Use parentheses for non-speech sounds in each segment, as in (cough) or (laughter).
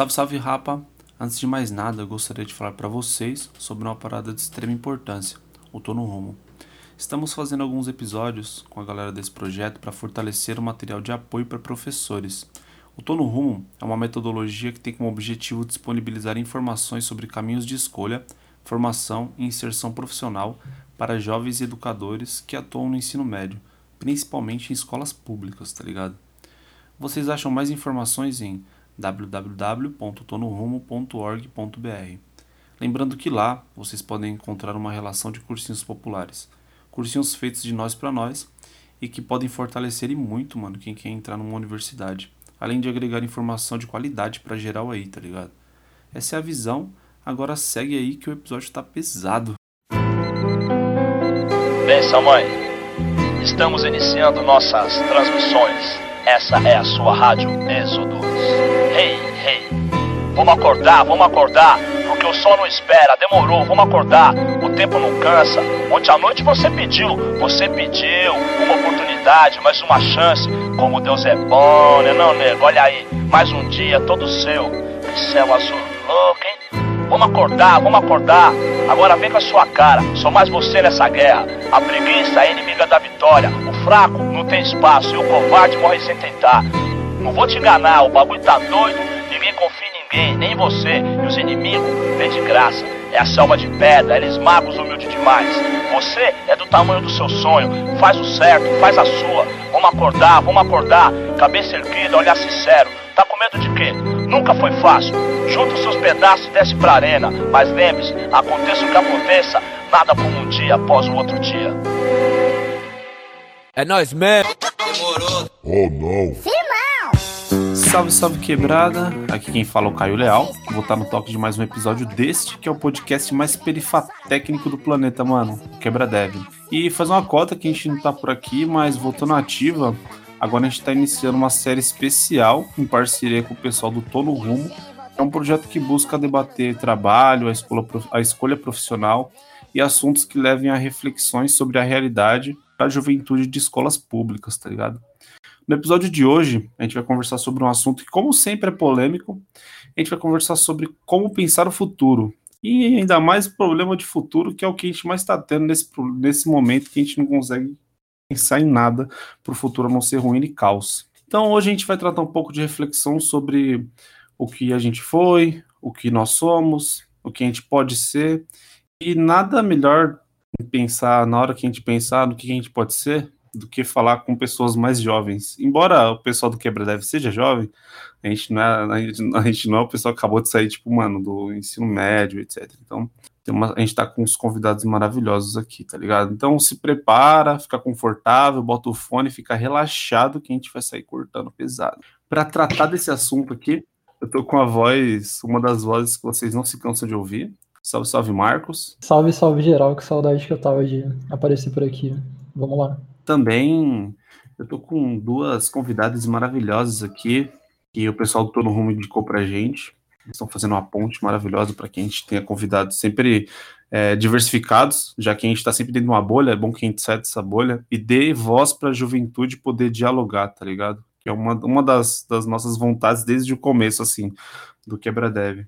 Salve, salve, rapa! Antes de mais nada, eu gostaria de falar para vocês sobre uma parada de extrema importância, o Tô no Rumo. Estamos fazendo alguns episódios com a galera desse projeto para fortalecer o material de apoio para professores. O Tô no Rumo é uma metodologia que tem como objetivo disponibilizar informações sobre caminhos de escolha, formação e inserção profissional para jovens educadores que atuam no ensino médio, principalmente em escolas públicas, tá ligado? Vocês acham mais informações em www.tonorumo.org.br. Lembrando que lá vocês podem encontrar uma relação de cursinhos populares, cursinhos feitos de nós para nós e que podem fortalecer e muito, mano, quem quer entrar numa universidade, além de agregar informação de qualidade para geral aí, tá ligado? Essa é a visão. Agora segue aí que o episódio tá pesado. Benção, mãe. Estamos iniciando nossas transmissões. Essa é a sua rádio Êxodo. Hey, hey. Vamos acordar, vamos acordar. Porque o sol não espera, demorou, vamos acordar. O tempo não cansa. Ontem à noite você pediu, você pediu uma oportunidade, mais uma chance. Como Deus é bom, né não, nego? Olha aí, mais um dia todo seu. Que céu azul louco, hein? Vamos acordar, vamos acordar. Agora vem com a sua cara, sou mais você nessa guerra. A preguiça é inimiga da vitória. O fraco não tem espaço e o covarde morre sem tentar. Não vou te enganar, o bagulho tá doido, ninguém confia em ninguém, nem em você. E os inimigos vêm de graça. É a selva de pedra, eles magos humildes demais. Você é do tamanho do seu sonho, faz o certo, faz a sua. Vamos acordar, vamos acordar. Cabeça erguida, olhar sincero. Tá com medo de quê? Nunca foi fácil. Junta os seus pedaços e desce pra arena. Mas lembre-se, aconteça o que aconteça, nada como um dia após o outro dia. É nós mesmo. Oh não. Salve, salve quebrada! Aqui quem fala é o Caio Leal. Vou estar no toque de mais um episódio deste, que é o podcast mais perifatécnico do planeta, mano. Quebra Dev. E fazer uma cota que a gente não tá por aqui, mas voltando ativa, agora a gente está iniciando uma série especial em parceria com o pessoal do Tô no Rumo. É um projeto que busca debater trabalho, a escolha, a escolha profissional e assuntos que levem a reflexões sobre a realidade da juventude de escolas públicas, tá ligado? No episódio de hoje, a gente vai conversar sobre um assunto que, como sempre, é polêmico. A gente vai conversar sobre como pensar o futuro. E ainda mais o problema de futuro, que é o que a gente mais está tendo nesse, nesse momento, que a gente não consegue pensar em nada para o futuro não ser ruim e caos. Então, hoje a gente vai tratar um pouco de reflexão sobre o que a gente foi, o que nós somos, o que a gente pode ser. E nada melhor pensar, na hora que a gente pensar no que a gente pode ser, do que falar com pessoas mais jovens. Embora o pessoal do Quebra Deve seja jovem, a gente não é, a gente, a gente não é o pessoal que acabou de sair, tipo, mano, do ensino médio, etc. Então, uma, a gente tá com uns convidados maravilhosos aqui, tá ligado? Então, se prepara, fica confortável, bota o fone, fica relaxado que a gente vai sair cortando pesado. Para tratar desse assunto aqui, eu tô com a voz, uma das vozes que vocês não se cansam de ouvir. Salve, salve, Marcos. Salve, salve geral, que saudade que eu tava de aparecer por aqui. Vamos lá também eu tô com duas convidadas maravilhosas aqui, que o pessoal do Todo Rumo indicou pra gente. Eles estão fazendo uma ponte maravilhosa para que a gente tenha convidados sempre é, diversificados, já que a gente está sempre dentro de uma bolha, é bom que a gente saia dessa bolha e dê voz para a juventude poder dialogar, tá ligado? Que é uma, uma das, das nossas vontades desde o começo, assim, do Quebra Dev.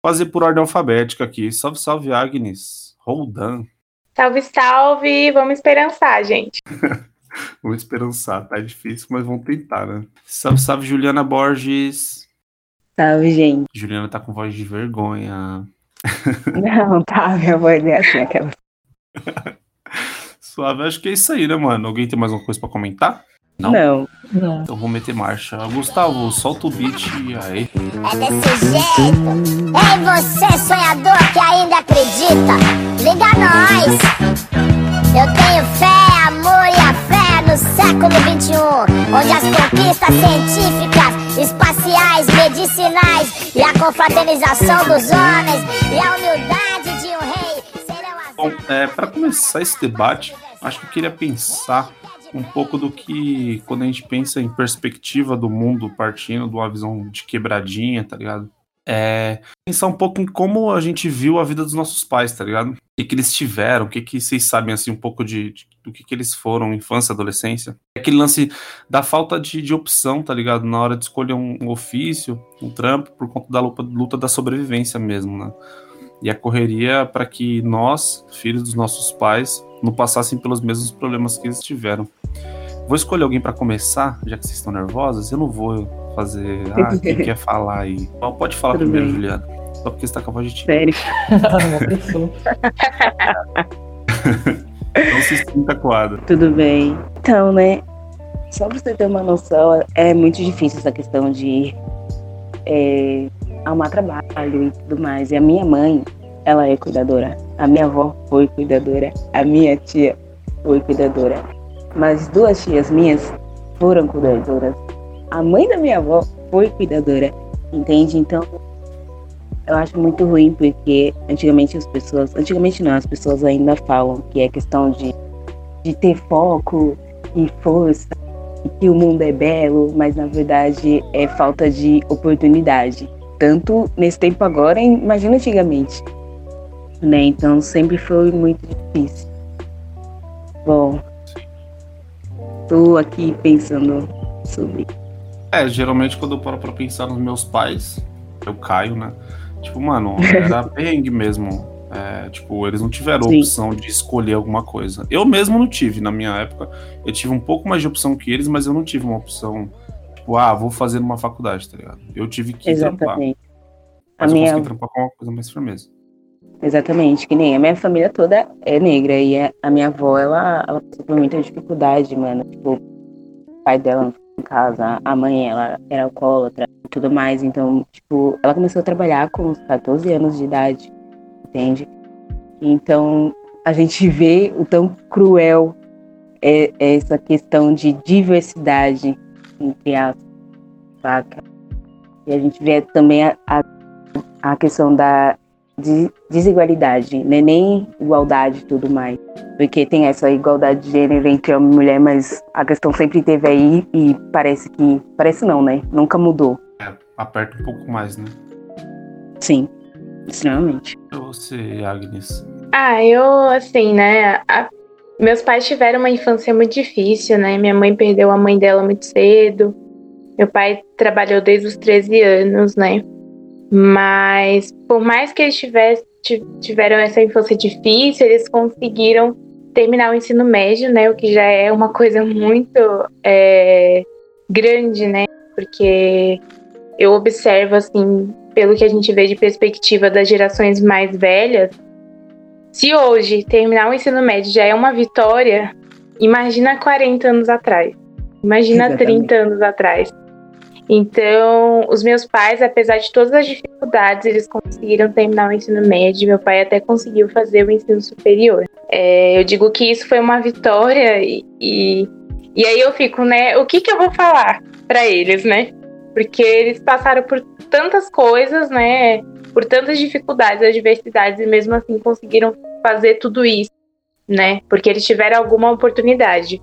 Fazer por ordem alfabética aqui. Salve, salve, Agnes. Roldan. Salve, salve! Vamos esperançar, gente. (laughs) vamos esperançar, tá difícil, mas vamos tentar, né? Salve, salve, Juliana Borges. Salve, gente. Juliana tá com voz de vergonha. (laughs) Não, tá, minha voz é assim, aquela. (laughs) Suave, acho que é isso aí, né, mano? Alguém tem mais alguma coisa pra comentar? Não? Não. Não. Então vou meter marcha. Gustavo, solta o beat e aí. É desse jeito. Ei, você sonhador que ainda acredita. Liga nós. Eu tenho fé, amor e a fé no século XXI. Onde as conquistas científicas, espaciais, medicinais e a confraternização dos homens e a humildade de um rei serão as. Bom, é, para começar esse debate, acho que eu queria pensar um pouco do que quando a gente pensa em perspectiva do mundo partindo de uma visão de quebradinha, tá ligado? é pensar um pouco em como a gente viu a vida dos nossos pais, tá ligado? O que, que eles tiveram, o que, que vocês sabem, assim, um pouco de, de do que, que eles foram, infância, adolescência. Aquele lance da falta de, de opção, tá ligado? Na hora de escolher um, um ofício, um trampo, por conta da luta, luta da sobrevivência mesmo, né? E a correria para que nós, filhos dos nossos pais, não passassem pelos mesmos problemas que eles tiveram. Vou escolher alguém para começar, já que vocês estão nervosas. Eu não vou fazer. Ah, quem quer (laughs) falar aí? Pode falar Tudo primeiro, bem. Juliana. Só porque você tá com a voz de ti. Sério. (laughs) Não se sinta coada. Tudo bem. Então, né? Só pra você ter uma noção, é muito difícil essa questão de é, arrumar trabalho e tudo mais. E a minha mãe, ela é cuidadora. A minha avó foi cuidadora. A minha tia foi cuidadora. Mas duas tias minhas foram cuidadoras. A mãe da minha avó foi cuidadora. Entende? Então, eu acho muito ruim porque antigamente as pessoas. Antigamente não, as pessoas ainda falam que é questão de, de ter foco e força e que o mundo é belo, mas na verdade é falta de oportunidade. Tanto nesse tempo agora, imagina antigamente. Né? Então sempre foi muito difícil. Bom, tô aqui pensando sobre. É, geralmente quando eu paro pra pensar nos meus pais, eu caio, né? Tipo, mano, era (laughs) perrengue mesmo. É, tipo, eles não tiveram Sim. opção de escolher alguma coisa. Eu mesmo não tive, na minha época. Eu tive um pouco mais de opção que eles, mas eu não tive uma opção, tipo, ah, vou fazer numa faculdade, tá ligado? Eu tive que trampar. Exatamente. A Mas eu minha consegui trampar com uma coisa mais firmeza. Exatamente, que nem a minha família toda é negra e a- minha avó, ela, ela passou por muita dificuldade, mano. Tipo, o pai dela não ficou em casa, a mãe, ela era alcoólatra e tudo mais. Então, tipo, ela começou a trabalhar com uns 14 anos de idade, entende? Então, a gente (laughs) vê o tão cruel é, é essa questão de diversidade, entre aspas, saca? E a gente vê também a, a, a questão da de desigualdade, né? nem igualdade e tudo mais. Porque tem essa igualdade de gênero entre homem e mulher, mas a questão sempre teve aí e parece que. Parece não, né? Nunca mudou. É, aperta um pouco mais, né? Sim, extremamente. E Você, Agnes. Ah, eu, assim, né? a- Meus pais tiveram uma infância muito difícil, né? Minha mãe perdeu a mãe dela muito cedo. Meu pai trabalhou desde os 13 anos, né? Mas, por mais que eles tivessem, ti- tiveram essa infância difícil, eles conseguiram terminar o ensino médio, né? O que já é uma coisa muito é, grande, né? Porque eu observo, assim, pelo que a gente vê de perspectiva das gerações mais velhas, se hoje terminar o ensino médio já é uma vitória, imagina 40 anos atrás. Imagina Exatamente. 30 anos atrás. Então, os meus pais, apesar de todas as dificuldades, eles conseguiram terminar o ensino médio. Meu pai até conseguiu fazer o ensino superior. É, eu digo que isso foi uma vitória e, e, e aí eu fico, né? O que, que eu vou falar para eles, né? Porque eles passaram por tantas coisas, né? Por tantas dificuldades, adversidades e mesmo assim conseguiram fazer tudo isso, né? Porque eles tiveram alguma oportunidade.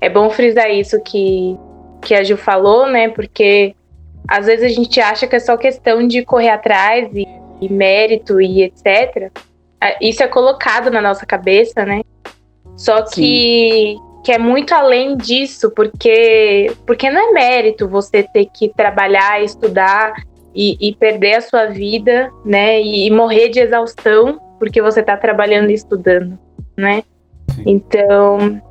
É bom frisar isso que, que a Gil falou, né? Porque às vezes a gente acha que é só questão de correr atrás e, e mérito e etc. Ah, Isso é colocado na nossa cabeça, né? Só que, que é muito além disso, porque, porque não é mérito você ter que trabalhar, estudar e, e perder a sua vida, né? E, e morrer de exaustão porque você está trabalhando e estudando, né? Sim. Então,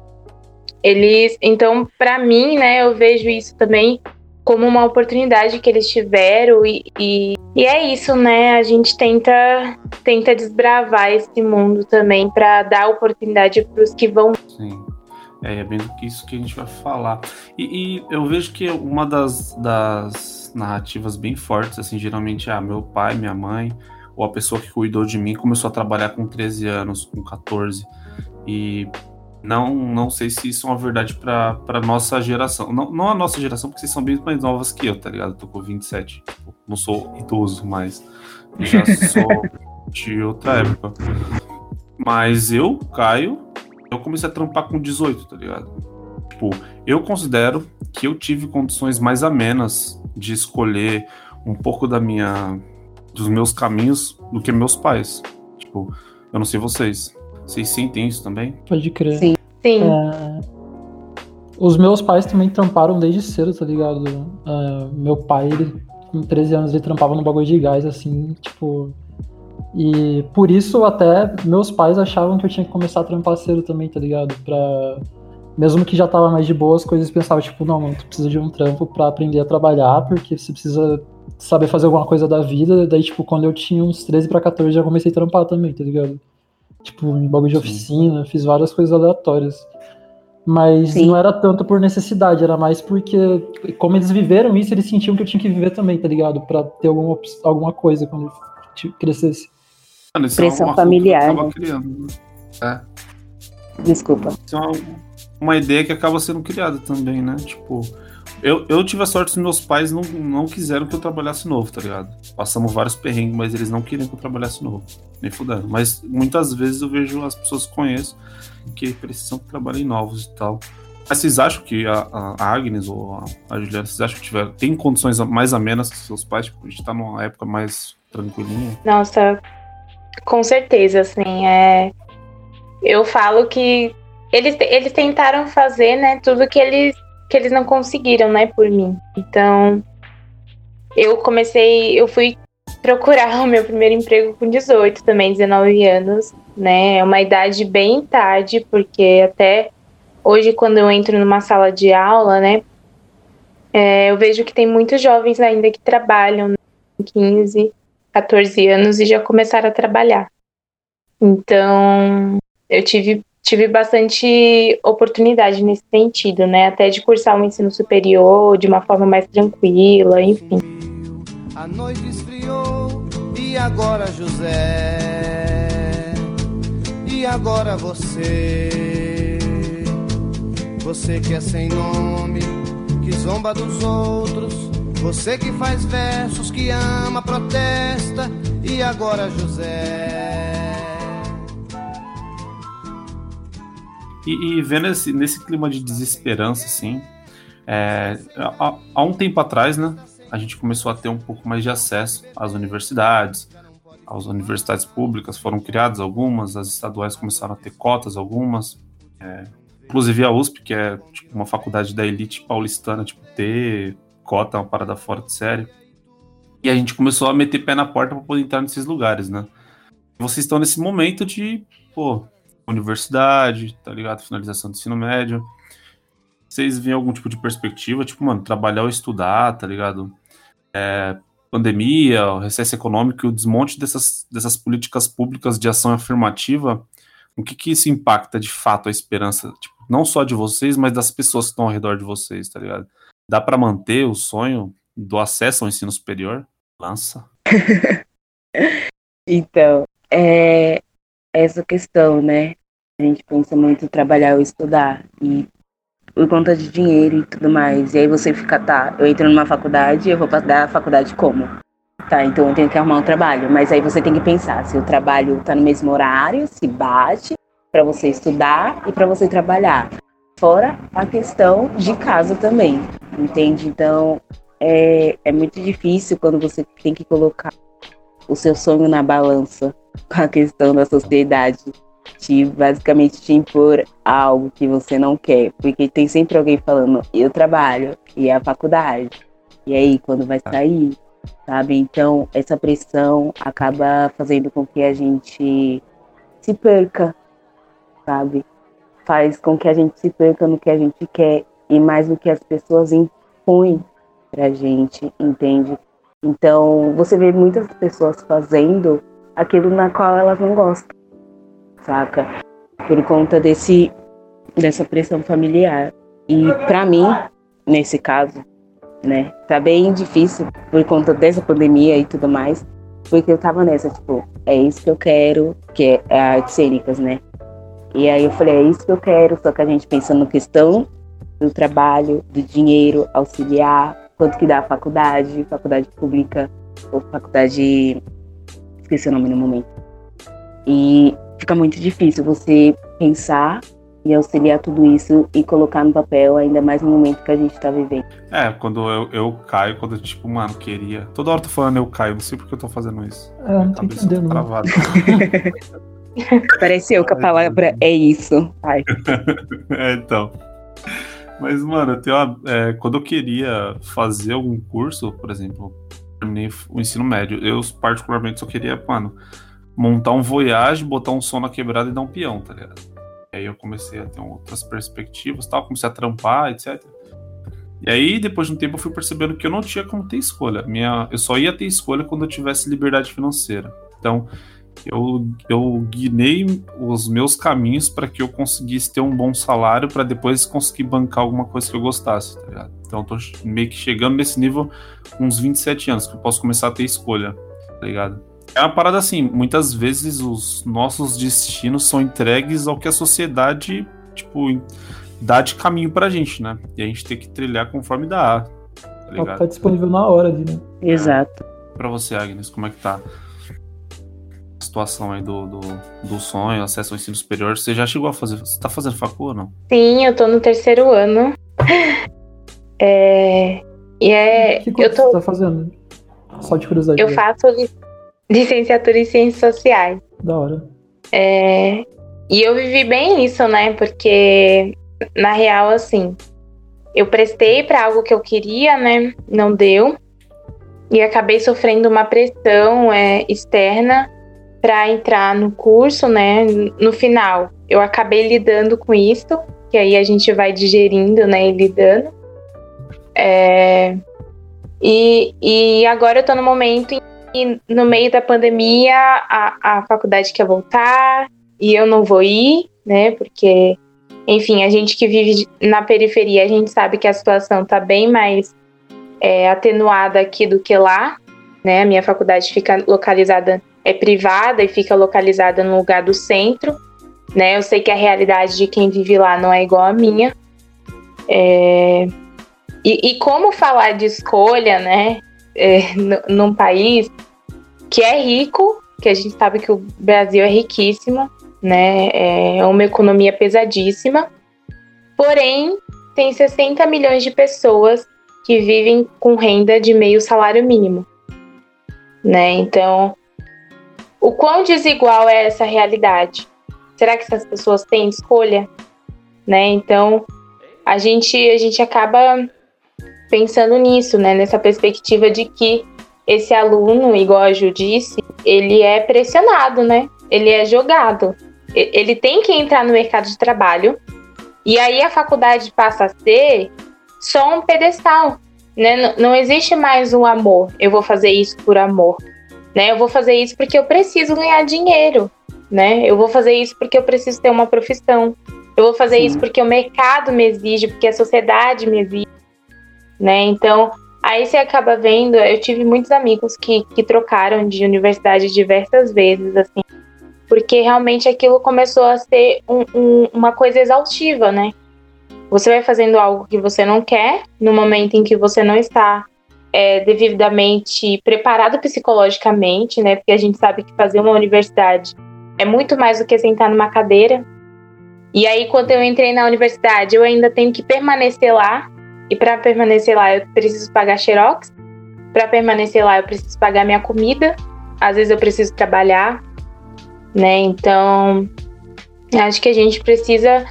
eles, então para mim, né, eu vejo isso também como uma oportunidade que eles tiveram e, e, e é isso, né? A gente tenta tenta desbravar esse mundo também para dar oportunidade para os que vão Sim. É, é bem isso que a gente vai falar. E, e eu vejo que uma das, das narrativas bem fortes, assim, geralmente, ah, meu pai, minha mãe, ou a pessoa que cuidou de mim começou a trabalhar com 13 anos, com 14. E não, não sei se isso é uma verdade pra, pra nossa geração. Não, não a nossa geração, porque vocês são bem mais novas que eu, tá ligado? Eu tô com 27. Tipo, não sou idoso, mas já (laughs) sou de outra época. Mas eu, Caio, eu comecei a trampar com 18, tá ligado? Tipo, eu considero que eu tive condições mais amenas de escolher um pouco da minha dos meus caminhos do que meus pais. Tipo, eu não sei vocês. Vocês sentem isso também? Pode crer. Sim. Sim. É, os meus pais também tramparam desde cedo, tá ligado? É, meu pai, ele, com 13 anos, ele trampava no bagulho de gás, assim, tipo. E por isso até meus pais achavam que eu tinha que começar a trampar cedo também, tá ligado? Pra. Mesmo que já tava mais de boa, as coisas pensavam, tipo, não, mano, tu precisa de um trampo pra aprender a trabalhar, porque você precisa saber fazer alguma coisa da vida. Daí, tipo, quando eu tinha uns 13 pra 14, já comecei a trampar também, tá ligado? Tipo, em bagulho de oficina, fiz várias coisas aleatórias. Mas Sim. não era tanto por necessidade, era mais porque, como eles viveram isso, eles sentiam que eu tinha que viver também, tá ligado? Pra ter alguma, alguma coisa quando crescesse. Mano, isso Pressão é uma familiar, que acaba né? criando. né? É. Desculpa. Isso é uma, uma ideia que acaba sendo criada também, né? Tipo, eu, eu tive a sorte que meus pais não, não quiseram que eu trabalhasse novo, tá ligado? Passamos vários perrengues, mas eles não queriam que eu trabalhasse novo. Nem fudendo. Mas muitas vezes eu vejo as pessoas que conheço que precisam que trabalhem novos e tal. Mas vocês acham que a, a Agnes ou a, a Juliana, vocês acham que tiver, tem condições mais amenas que seus pais? Tipo, a gente tá numa época mais tranquilinha. Nossa, com certeza, assim, é. Eu falo que eles, eles tentaram fazer, né, tudo que eles, que eles não conseguiram, né, por mim. Então, eu comecei, eu fui procurar (laughs) o meu primeiro emprego com 18 também, 19 anos, né, é uma idade bem tarde, porque até hoje, quando eu entro numa sala de aula, né, é, eu vejo que tem muitos jovens ainda que trabalham, né, com 15, 14 anos e já começaram a trabalhar. Então, eu tive, tive bastante oportunidade nesse sentido, né? Até de cursar o ensino superior de uma forma mais tranquila, enfim. A noite esfriou e agora José? E agora você? Você que é sem nome que zomba dos outros. Você que faz versos que ama protesta. E agora José E, e vendo esse, nesse clima de desesperança, assim, é, há, há um tempo atrás, né, a gente começou a ter um pouco mais de acesso às universidades, às universidades públicas foram criadas algumas, as estaduais começaram a ter cotas algumas, é, inclusive a USP, que é tipo, uma faculdade da elite paulistana, tipo, ter cota, uma parada fora de série. E a gente começou a meter pé na porta para poder entrar nesses lugares, né? Vocês estão nesse momento de, pô, universidade, tá ligado? Finalização do ensino médio. Vocês veem algum tipo de perspectiva? Tipo, mano, trabalhar ou estudar, tá ligado? É, pandemia, o recesso econômico e o desmonte dessas, dessas políticas públicas de ação afirmativa, o que que isso impacta de fato a esperança, tipo, não só de vocês, mas das pessoas que estão ao redor de vocês, tá ligado? Dá para manter o sonho do acesso ao ensino superior? Lança. (laughs) Então, é essa questão, né? A gente pensa muito em trabalhar ou estudar. E por conta de dinheiro e tudo mais. E aí você fica, tá, eu entro numa faculdade, eu vou pagar a faculdade como? Tá, então eu tenho que arrumar um trabalho. Mas aí você tem que pensar se o trabalho tá no mesmo horário, se bate para você estudar e para você trabalhar. Fora a questão de casa também, entende? Então é, é muito difícil quando você tem que colocar o seu sonho na balança com a questão da sociedade te basicamente te impor algo que você não quer, porque tem sempre alguém falando eu trabalho e a faculdade e aí quando vai sair, sabe? Então essa pressão acaba fazendo com que a gente se perca, sabe? Faz com que a gente se perca no que a gente quer e mais no que as pessoas impõem pra gente, entende? Então, você vê muitas pessoas fazendo aquilo na qual elas não gostam, saca? Por conta desse dessa pressão familiar. E pra mim, nesse caso, né, tá bem difícil por conta dessa pandemia e tudo mais, porque eu tava nessa, tipo, é isso que eu quero, que é artes cênicas, né? E aí eu falei, é isso que eu quero, só que a gente pensando na questão do trabalho, do dinheiro, auxiliar, quanto que dá a faculdade, faculdade pública ou faculdade. Esqueci o nome no momento. E fica muito difícil você pensar e auxiliar tudo isso e colocar no papel, ainda mais no momento que a gente tá vivendo. É, quando eu, eu caio, quando eu, tipo, mano, queria. Toda hora eu tô falando eu caio, não sei porque eu tô fazendo isso. É, não tô Cabeça entendendo. travada. (laughs) Pareceu que a palavra é isso. Ai, (laughs) é, então. Mas, mano, eu uma, é, quando eu queria fazer algum curso, por exemplo, terminei o ensino médio, eu particularmente só queria, mano, montar um Voyage, botar um som na quebrada e dar um peão, tá ligado? E aí eu comecei a ter outras perspectivas tal, comecei a trampar, etc. E aí, depois de um tempo, eu fui percebendo que eu não tinha como ter escolha. Minha, eu só ia ter escolha quando eu tivesse liberdade financeira. Então, eu, eu guinei os meus caminhos para que eu conseguisse ter um bom salário para depois conseguir bancar alguma coisa que eu gostasse, tá ligado? Então eu tô meio que chegando nesse nível com uns 27 anos, que eu posso começar a ter escolha, tá ligado? É uma parada assim, muitas vezes os nossos destinos são entregues ao que a sociedade, tipo, dá de caminho pra gente, né? E a gente tem que trilhar conforme dá, tá ligado? tá disponível na hora ali, né? exato. Pra você, Agnes, como é que tá situação aí do, do, do sonho, acesso ao ensino superior? Você já chegou a fazer. Você tá fazendo facu ou não? Sim, eu tô no terceiro ano. É, e é. que Eu, tô, você tá fazendo? Só de curiosidade. eu faço li- licenciatura em Ciências Sociais. Da hora. É, e eu vivi bem isso, né? Porque, na real, assim, eu prestei para algo que eu queria, né? Não deu. E acabei sofrendo uma pressão é, externa para entrar no curso, né? No final, eu acabei lidando com isso, que aí a gente vai digerindo, né? E lidando. É, e, e agora eu tô no momento em que, no meio da pandemia, a, a faculdade quer voltar e eu não vou ir, né? Porque, enfim, a gente que vive na periferia, a gente sabe que a situação tá bem mais é, atenuada aqui do que lá, né? A minha faculdade fica localizada, é privada e fica localizada no lugar do centro, né? Eu sei que a realidade de quem vive lá não é igual à minha. É, E, e como falar de escolha, né? é, num país que é rico, que a gente sabe que o Brasil é riquíssimo, né? É uma economia pesadíssima. Porém, tem 60 milhões de pessoas que vivem com renda de meio salário mínimo, né? Então, o quão desigual é essa realidade? Será que essas pessoas têm escolha, né? Então, a gente a gente acaba pensando nisso, né? Nessa perspectiva de que esse aluno, igual a Ju disse, ele é pressionado, né? Ele é jogado. Ele tem que entrar no mercado de trabalho. E aí a faculdade passa a ser só um pedestal, né? Não existe mais um amor. Eu vou fazer isso por amor, né? Eu vou fazer isso porque eu preciso ganhar dinheiro, né? Eu vou fazer isso porque eu preciso ter uma profissão. Eu vou fazer Sim. isso porque o mercado me exige, porque a sociedade me exige, né? Então, Aí você acaba vendo, eu tive muitos amigos que, que trocaram de universidade diversas vezes, assim, porque realmente aquilo começou a ser um- um- uma coisa exaustiva, né? Você vai fazendo algo que você não quer, no momento em que você não está é, devidamente preparado psicologicamente, né? Porque a gente sabe que fazer uma universidade é muito mais do que sentar numa cadeira. E aí, quando eu entrei na universidade, eu ainda tenho que permanecer lá e para permanecer lá, eu preciso pagar xerox. Para permanecer lá, eu preciso pagar minha comida. Às vezes eu preciso trabalhar, né? Então, acho que a gente precisa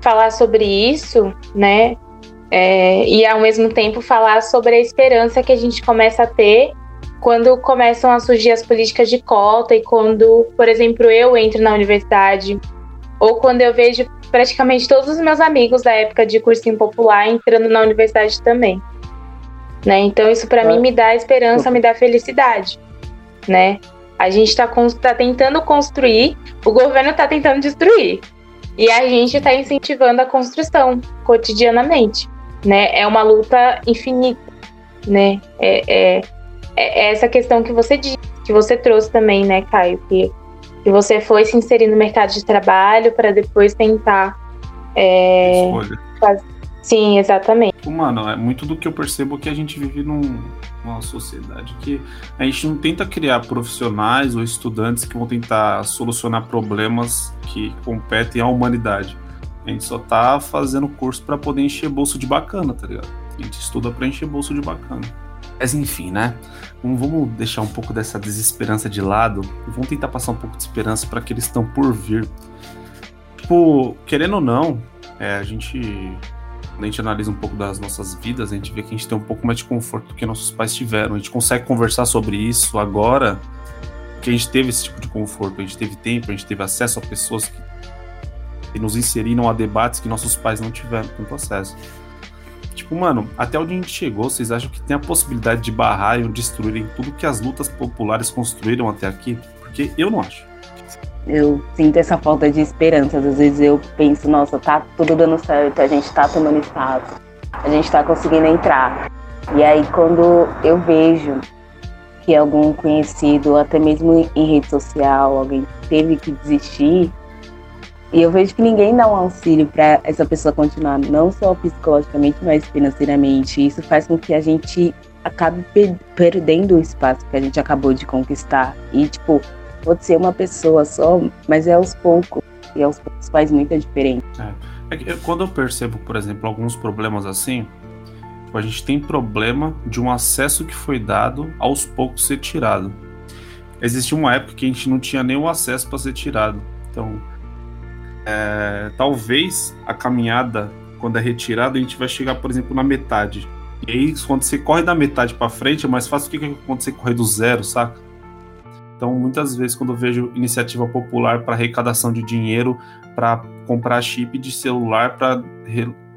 falar sobre isso, né? É, e ao mesmo tempo falar sobre a esperança que a gente começa a ter quando começam a surgir as políticas de cota e quando, por exemplo, eu entro na universidade ou quando eu vejo praticamente todos os meus amigos da época de cursinho popular entrando na universidade também. Né? Então isso para É. mim me dá esperança, me dá felicidade, né? A gente está tá tentando construir, o governo está tentando destruir. E a gente está incentivando a construção cotidianamente, né? É uma luta infinita, né? É, é, é essa questão que você disse, que você trouxe também, né, Caio? Que, que você foi se inserir no mercado de trabalho para depois tentar. é, Escolha. Sim, exatamente. Tipo, Mano, é muito do que eu percebo que a gente vive num- numa sociedade que a gente não tenta criar profissionais ou estudantes que vão tentar solucionar problemas que competem à humanidade. A gente só tá fazendo curso para poder encher bolso de bacana, tá ligado? A gente estuda pra encher bolso de bacana. Mas enfim, né? Vamos deixar um pouco dessa desesperança de lado e vamos tentar passar um pouco de esperança para que estão por vir. Tipo, querendo ou não, é, a gente. Quando a gente analisa um pouco das nossas vidas, a gente vê que a gente tem um pouco mais de conforto do que nossos pais tiveram. A gente consegue conversar sobre isso agora que a gente teve esse tipo de conforto, a gente teve tempo, a gente teve acesso a pessoas que, que nos inseriram a debates que nossos pais não tiveram tanto acesso. Tipo, mano, até onde a gente chegou, vocês acham que tem a possibilidade de barrar e destruírem tudo que as lutas populares construíram até aqui? Porque eu não acho. Eu sinto essa falta de esperança. Às vezes eu penso, nossa, tá tudo dando certo, a gente tá tomando status, a gente tá conseguindo entrar. E aí quando eu vejo que algum conhecido, até mesmo em rede social, alguém teve que desistir, e eu vejo que ninguém dá um auxílio para essa pessoa continuar, não só psicologicamente, mas financeiramente. Isso faz com que a gente acabe per perdendo o espaço que a gente acabou de conquistar. E, tipo, pode ser uma pessoa só, mas é aos poucos. E aos poucos faz muita diferença. É. É quando eu percebo, por exemplo, alguns problemas assim, tipo, a gente tem problema de um acesso que foi dado aos poucos ser tirado. Existia uma época que a gente não tinha nenhum acesso para ser tirado. Então, é, talvez a caminhada, quando é retirada, a gente vai chegar, por exemplo, na metade. E aí, quando você corre da metade para frente, é mais fácil do que quando você correr do zero, saca? Então, muitas vezes, quando eu vejo iniciativa popular para arrecadação de dinheiro, para comprar chip de celular, para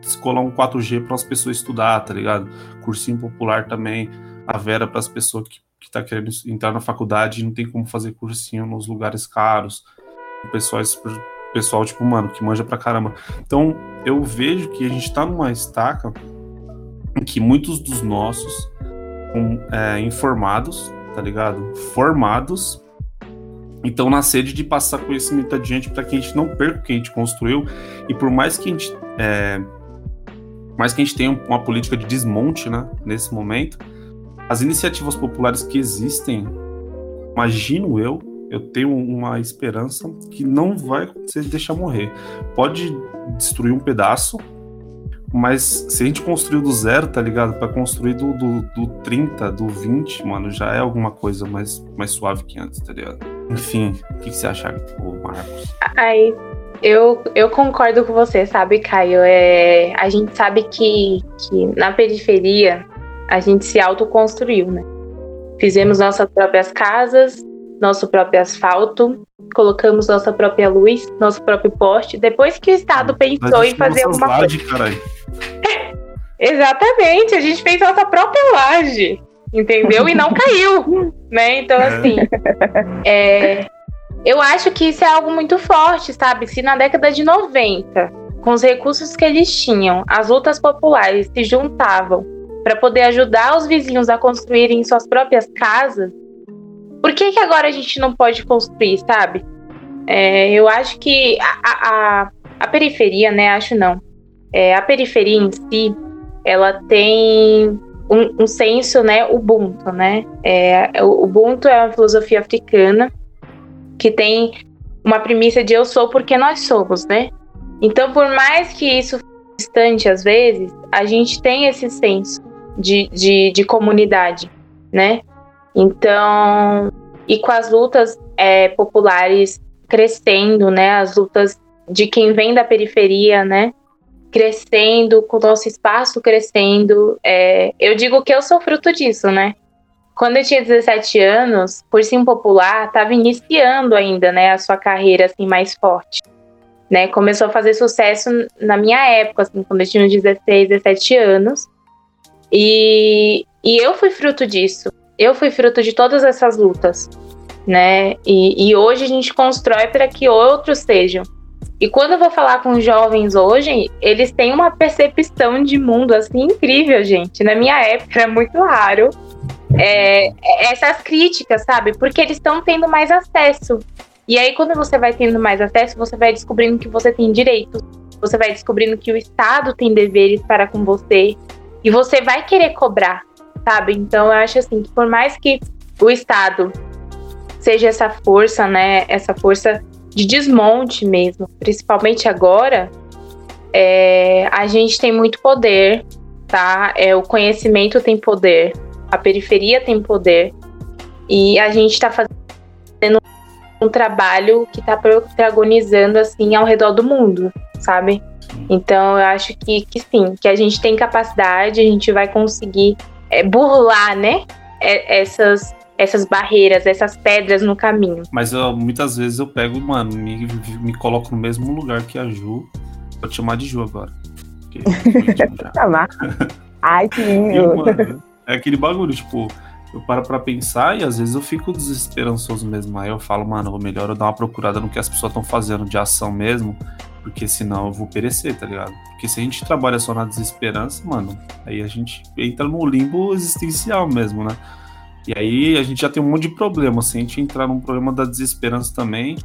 descolar um 4G para as pessoas estudar, tá ligado? Cursinho popular também, a Vera para as pessoas que, que tá querendo entrar na faculdade e não tem como fazer cursinho nos lugares caros. O pessoal pessoal, tipo, mano, que manja pra caramba. Então, eu vejo que a gente tá numa estaca em que muitos dos nossos é, informados, tá ligado? Formados, então na sede de passar conhecimento adiante para que a gente não perca o que a gente construiu e por mais que a gente é, mais que a gente tenha uma política de desmonte, né, nesse momento, as iniciativas populares que existem, imagino eu, eu tenho uma esperança que não vai acontecer de deixar morrer. Pode destruir um pedaço, mas se a gente construiu do zero, tá ligado? Para construir do, do, do 30, do 20, mano, já é alguma coisa mais, mais suave que antes, tá ligado? Enfim, o que, que você acha, Marcos? Aí, eu, eu concordo com você, sabe, Caio? É, a gente sabe que, que na periferia a gente se autoconstruiu, né? Fizemos nossas próprias casas, nosso próprio asfalto, colocamos nossa própria luz, nosso próprio poste, depois que o Estado pensou em fazer alguma laje, coisa. Exatamente, a gente fez nossa própria laje, entendeu? E não (laughs) caiu, né? Então, é. assim, é, eu acho que isso é algo muito forte, sabe? Se na década de 90, com os recursos que eles tinham, as lutas populares se juntavam para poder ajudar os vizinhos a construírem suas próprias casas, por que, que agora a gente não pode construir, sabe? É, eu acho que a, a, a, periferia, né? Acho não. É, a periferia em si, ela tem um, um senso, né? Ubuntu, né? É, o Ubuntu é uma filosofia africana que tem uma premissa de eu sou porque nós somos, né? Então, por mais que isso distante às vezes, a gente tem esse senso de, de, de comunidade, né? Então, e com as lutas é, populares crescendo, né, as lutas de quem vem da periferia, né, crescendo, com o nosso espaço crescendo, é, eu digo que eu sou fruto disso, né. Quando eu tinha 17 anos, Cursinho Popular estava iniciando ainda, né, a sua carreira assim mais forte. Né, começou a fazer sucesso na minha época, assim, quando eu tinha 16, 17 anos. E, e eu fui fruto disso eu fui fruto de todas essas lutas, né? E, e hoje a gente constrói para que outros sejam. E quando eu vou falar com jovens hoje, eles têm uma percepção de mundo assim incrível, gente. Na minha época era muito raro é, essas críticas, sabe? Porque eles estão tendo mais acesso. E aí, quando você vai tendo mais acesso, você vai descobrindo que você tem direitos, você vai descobrindo que o Estado tem deveres para com você, e você vai querer cobrar sabe? Então eu acho assim que por mais que o Estado seja essa força, né, essa força de desmonte mesmo, principalmente agora, é, a gente tem muito poder, tá? É, o conhecimento tem poder, a periferia tem poder, e a gente está fazendo um trabalho que está protagonizando assim ao redor do mundo, sabe? Então eu acho que, que sim, que a gente tem capacidade, a gente vai conseguir é, burlar, né? É, essas essas barreiras, essas pedras no caminho. Mas eu, muitas vezes eu pego, mano, me, me coloco no mesmo lugar que a Ju. Vou te chamar de Ju agora. Chamar. (laughs) Ai, que lindo. É aquele bagulho, tipo, eu paro pra pensar e às vezes eu fico desesperançoso mesmo. Aí eu falo, mano, melhor eu dar uma procurada no que as pessoas estão fazendo de ação mesmo, porque senão eu vou perecer, tá ligado? Porque se a gente trabalha só na desesperança, mano, aí a gente entra no limbo existencial mesmo, né? E aí a gente já tem um monte de problema. Se a gente entrar num problema da desesperança também,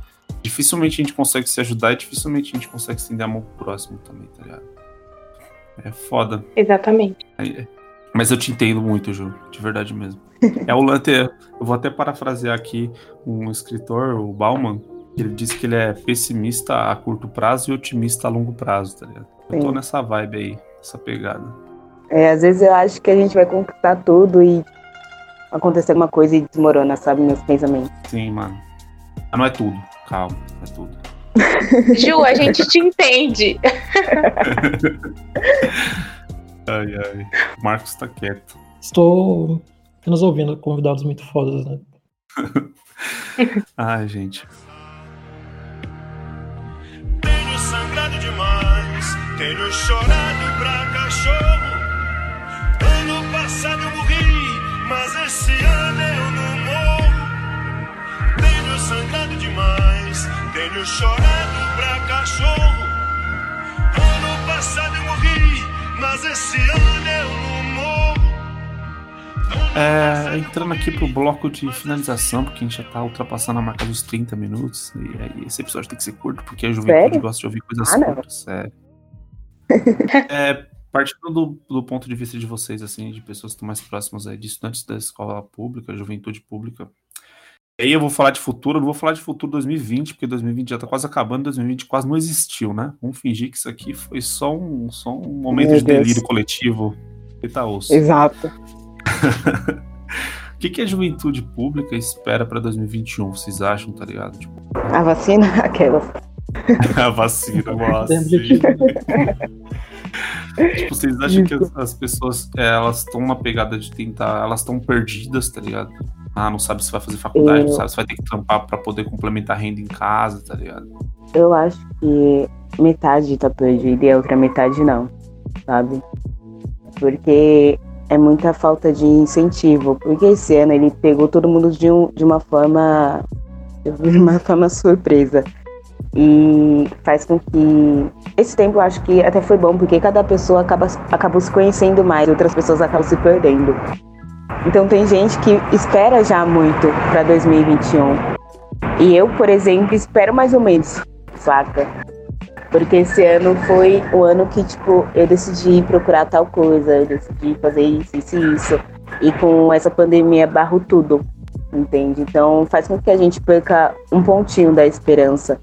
dificilmente a gente consegue se ajudar e dificilmente a gente consegue estender a mão pro próximo também, tá ligado? É foda. Exatamente. Mas eu te entendo muito, Ju, de verdade mesmo. É o Lante, eu vou até parafrasear aqui um escritor, o Bauman, ele disse que ele é pessimista a curto prazo e otimista a longo prazo, tá ligado? Eu tô nessa vibe aí, essa pegada. É, às vezes eu acho que a gente vai conquistar tudo e acontecer alguma coisa e desmorona, sabe, meus pensamentos. Sim, mano. Mas não é tudo, calma, não é tudo. (laughs) Ju, a gente te entende. (laughs) ai, ai. O Marcos tá quieto. Estou apenas ouvindo convidados muito fodas, né? (laughs) ai, gente. Tenho chorado pra cachorro. Ano passado eu morri, mas esse ano eu não morro. Tenho sangrado demais, tenho chorado pra cachorro. Ano passado eu morri, mas esse ano eu não morro. É, entrando aqui pro bloco de finalização, porque a gente já tá ultrapassando a marca dos 30 minutos. E aí esse episódio tem que ser curto, porque a juventude Sério? gosta de ouvir coisas Ah, não. curtas. É. (laughs) É, partindo do, do ponto de vista de vocês, assim, de pessoas que estão mais próximas aí, de estudantes da escola pública, juventude pública. Aí eu vou falar de futuro, não vou falar de futuro 2020, porque 2020 já tá quase acabando, 2020 quase não existiu, né? Vamos fingir que isso aqui foi só um, só um momento Meu de Deus. delírio coletivo. Eita osso. Exato. (laughs) O que, que a juventude pública espera pra 2021? Vocês acham, tá ligado? Tipo, A vacina, (laughs) aquelas. (laughs) a vacina, (laughs) nossa. Tipo, vocês acham que as, as pessoas é, elas estão na pegada de tentar. Elas estão perdidas, tá ligado? Ah, não sabe se vai fazer faculdade, não Eu- sabe se vai ter que trampar pra poder complementar a renda em casa, tá ligado? Eu acho que metade tá perdida e a outra metade não, sabe? Porque é muita falta de incentivo. Porque esse ano ele pegou todo mundo de, um, de uma forma. de uma forma surpresa. E faz com que. Esse tempo eu acho que até foi bom, porque cada pessoa acaba, acabou se conhecendo mais, outras pessoas acabam se perdendo. Então tem gente que espera já muito pra 2021. E eu, por exemplo, espero mais ou menos, saca? Porque esse ano foi o ano que, tipo, eu decidi procurar tal coisa, eu decidi fazer isso, isso e isso. E com essa pandemia barro tudo, entende? Então faz com que a gente perca um pontinho da esperança.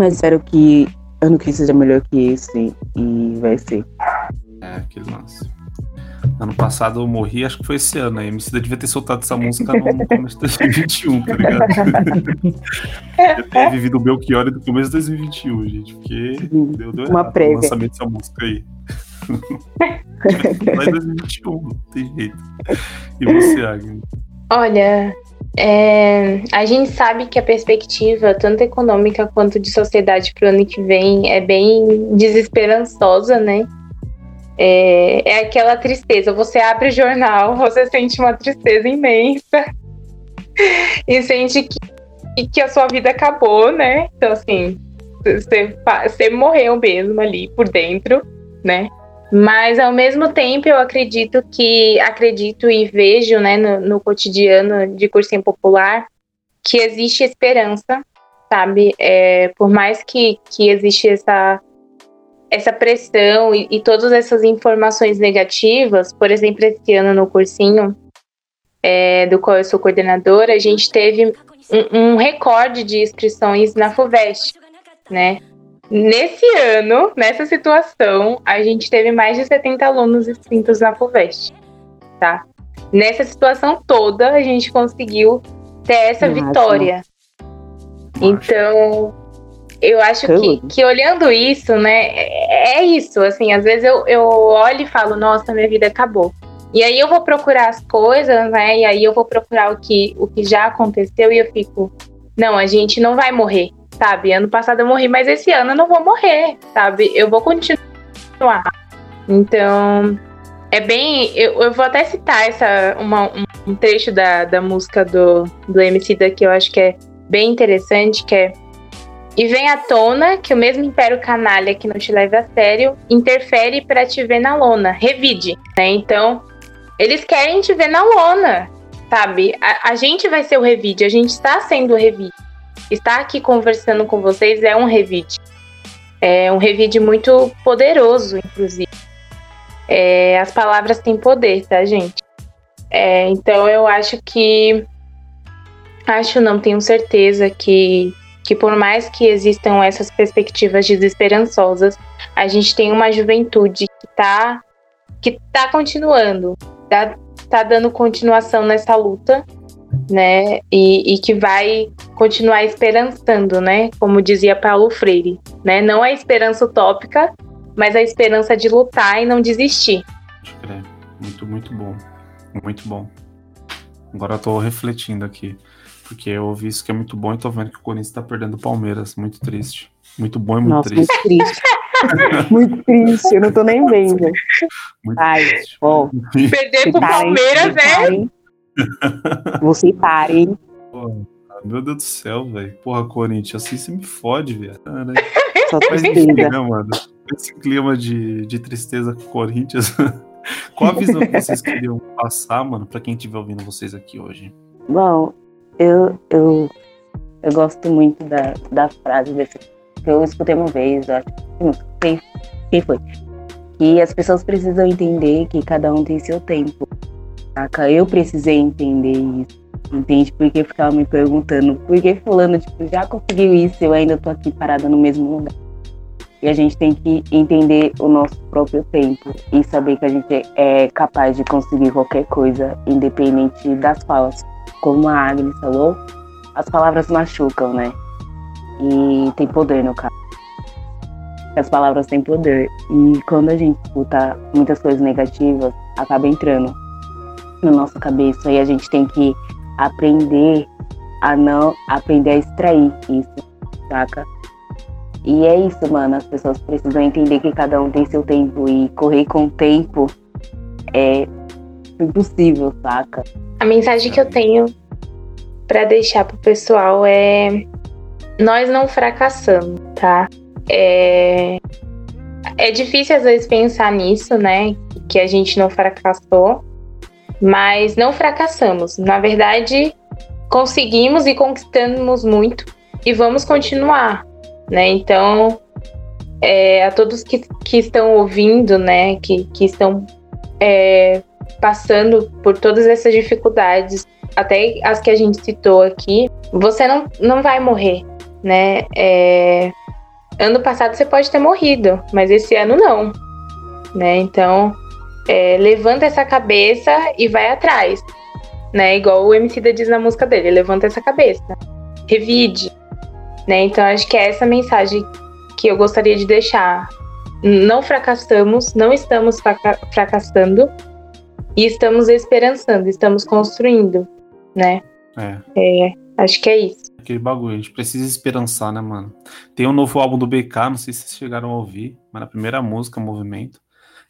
Mas espero que ano que seja melhor que esse e vai ser. É, aquele lance. Ano passado eu morri, acho que foi esse ano. A Emicida devia ter soltado essa música no, no começo de 2021, tá ligado? (laughs) Devia ter vivido o Belchior do começo de 2021, gente, porque deu, deu Uma errado prévia. o lançamento dessa música aí. (laughs) Mas 2021, não tem jeito. E você, Agnes? Olha, é, a gente sabe que a perspectiva, tanto econômica quanto de sociedade para o ano que vem, é bem desesperançosa, né? É, é aquela tristeza. Você abre o jornal, (laughs) você sente uma tristeza imensa (laughs) e sente que, que a sua vida acabou, né? Então, assim, você, morreu mesmo ali por dentro, né? Mas ao mesmo tempo eu acredito que acredito e vejo, né, no, no cotidiano de cursinho popular que existe esperança, sabe? É, por mais que, que existe essa essa pressão e, e todas essas informações negativas, por exemplo, esse ano no cursinho é, do qual eu sou coordenadora, a gente teve um, um recorde de inscrições na FUVEST, né? Nesse ano, nessa situação, a gente teve mais de 70 alunos inscritos na FUVEST, tá? Nessa situação toda, a gente conseguiu ter essa vitória. Então, eu acho que, que olhando isso, né, é é isso, assim, às vezes eu, eu olho e falo, nossa, minha vida acabou. E aí eu vou procurar as coisas, né, e aí eu vou procurar o que, o que já aconteceu e eu fico, não, a gente não vai morrer, sabe? Ano passado eu morri, mas esse ano eu não vou morrer, sabe? Eu vou continuar. Então, é bem. Eu, eu vou até citar essa, uma- um, trecho da, da música do, do MC da que eu acho que é bem interessante, que é. E vem à tona que o mesmo império canalha que não te leva a sério interfere para te ver na lona. Revide, né? Então, eles querem te ver na lona, sabe? A, a gente vai ser o revide, a gente está sendo o revide. Estar aqui conversando com vocês é um revide. É um revide muito poderoso, inclusive. É, as palavras têm poder, tá, gente? É, então eu acho que. Acho não, tenho certeza que, que por mais que existam essas perspectivas desesperançosas, a gente tem uma juventude que tá, que tá continuando, tá, tá dando continuação nessa luta, né? E, e que vai continuar esperançando, né? Como dizia Paulo Freire, né? Não a esperança utópica, mas a esperança de lutar e não desistir. Muito, muito bom. Muito bom. Agora eu tô refletindo aqui. Porque eu ouvi isso que é muito bom e tô vendo que o Corinthians tá perdendo o Palmeiras. Muito triste. Muito bom e muito Nossa, triste. muito triste. (laughs) muito triste, eu não tô nem vendo. Muito Ai, triste. ó, Perder pro Palmeiras é. Vou citar, hein? Ah, Meu Deus do céu, velho. Porra, Corinthians, assim você me fode, velho. Só Mas tristeza. enfim, né, mano? Esse clima de, de tristeza com o Corinthians. (laughs) Qual a visão que vocês queriam passar, mano, pra quem estiver ouvindo vocês aqui hoje? Bom, eu, eu, eu gosto muito da, da frase desse, que eu escutei uma vez, eu acho que não sei quem foi. Que as pessoas precisam entender que cada um tem seu tempo. Saca? Eu precisei entender isso. Entende? Porque ficava me perguntando por que fulano tipo, já conseguiu isso e eu ainda tô aqui parada no mesmo lugar. E a gente tem que entender o nosso próprio tempo e saber que a gente é capaz de conseguir qualquer coisa, independente das falas como a Agnes falou, as palavras machucam, né? E tem poder no caso. As palavras têm poder. E quando a gente escuta muitas coisas negativas, acaba entrando na nossa cabeça. E a gente tem que aprender a não aprender a extrair isso, saca? E é isso, mano. As pessoas precisam entender que cada um tem seu tempo e correr com o tempo é impossível, saca? A mensagem que eu tenho para deixar pro pessoal é: nós não fracassamos, tá? É, é difícil às vezes pensar nisso, né? Que a gente não fracassou, mas não fracassamos. Na verdade, conseguimos e conquistamos muito e vamos continuar, né? Então, é, a todos que, que estão ouvindo, né? Que, que estão é, passando por todas essas dificuldades, até as que a gente citou aqui, você não, não vai morrer, né? É, ano passado você pode ter morrido, mas esse ano não, né? Então, é, levanta essa cabeça e vai atrás, né? Igual o MC da diz na música dele, levanta essa cabeça, revide, né? Então, acho que é essa mensagem que eu gostaria de deixar. Não fracassamos, não estamos fraca- fracassando, e estamos esperançando, estamos construindo, né? É. É, acho que é isso. Aquele bagulho, a gente precisa esperançar, né, mano? Tem um novo álbum do BK, não sei se vocês chegaram a ouvir, mas na primeira música, Movimento,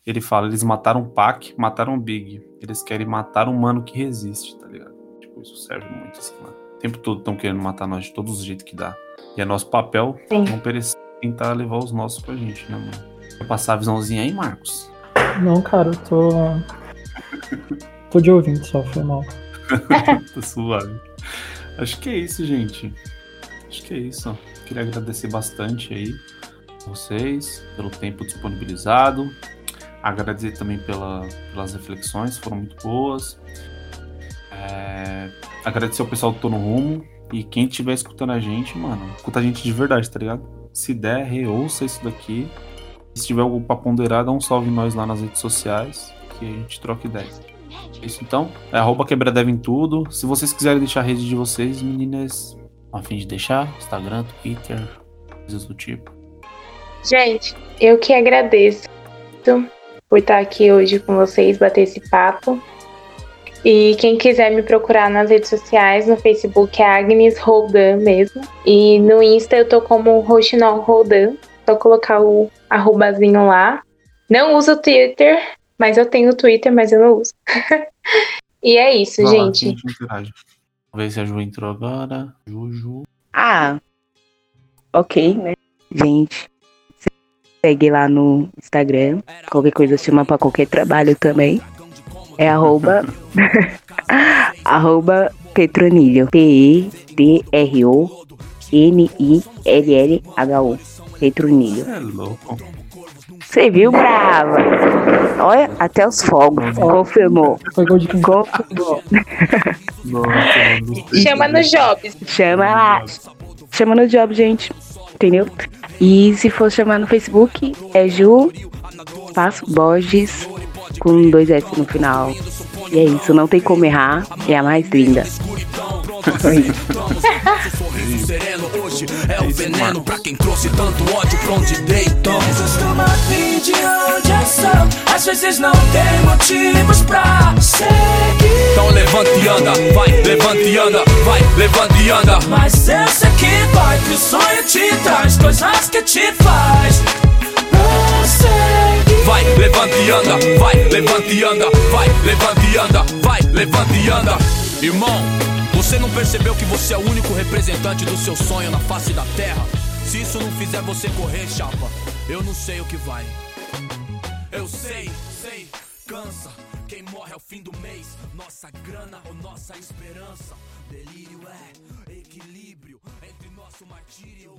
ele fala: eles mataram o Pac, mataram o Big. Eles querem matar um mano que resiste, tá ligado? Tipo, isso serve muito, assim, mano. O tempo todo estão querendo matar nós de todos os jeitos que dá. E é nosso papel Sim. não perecer, tentar levar os nossos com a gente, né, mano? Quer passar a visãozinha aí, Marcos? Não, cara, eu tô. Tô de ouvinte só, foi mal. (laughs) Tá suave. Acho que é isso, gente. Acho que é isso. Queria agradecer bastante aí vocês pelo tempo disponibilizado. Agradecer também pela, pelas reflexões, foram muito boas. É, agradecer ao pessoal do Tô no Rumo. E quem estiver escutando a gente, mano, escuta a gente de verdade, tá ligado? Se der, reouça isso daqui. Se tiver algo pra ponderar, dá um salve nós lá nas redes sociais, que a gente troca ideia. É Isso então, é arroba quebradev em tudo. Se vocês quiserem deixar a rede de vocês, meninas, a fim de deixar, Instagram, Twitter, coisas do tipo. Gente, eu que agradeço por estar aqui hoje com vocês, bater esse papo. E quem quiser me procurar nas redes sociais, no Facebook é Agnes Roldan mesmo. E no Insta eu tô como Rochinol Roldan. Só colocar o arrobazinho lá. Não uso o Twitter, mas eu tenho o Twitter, mas eu não uso. (laughs) e é isso, Vai gente. interage. Vamos ver se a Ju entrou agora. Juju. Ah, ok, né? Gente, segue lá no Instagram. Qualquer coisa chama pra qualquer trabalho também. É arroba, (laughs) arroba Petronilho. P-E-D-R-O-N-I-L-L-H-O. Petronilho. É louco. Você viu, brava? Olha, até os fogos. Confirmou. Foi gol de quem? Confirmou. Nossa. Chama no Jobs. Chama lá. Chama no job, gente. Entendeu? E se for chamar no Facebook, é Ju Passo Borges com dois S no final. E é isso, não tem como errar. É a mais linda. (laughs) (laughs) Sorriso sereno hoje é o veneno pra quem trouxe tanto ódio pra onde deitamos. Costuma vir de onde eu sou. Às vezes não tem motivos pra seguir. Então levanta e anda, vai, levanta e anda, vai, levanta e anda. Mas eu sei que vai, que o sonho te traz coisas que te faz. Vai, levanta e anda, vai, levanta e anda, vai, levanta e anda, vai, levanta e anda. Irmão, você não percebeu que você é o único representante do seu sonho na face da terra? Se isso não fizer você correr, chapa, eu não sei o que vai. Eu sei, sei, cansa. Quem morre ao fim do mês, nossa grana ou nossa esperança. Delírio é equilíbrio entre nosso martírio.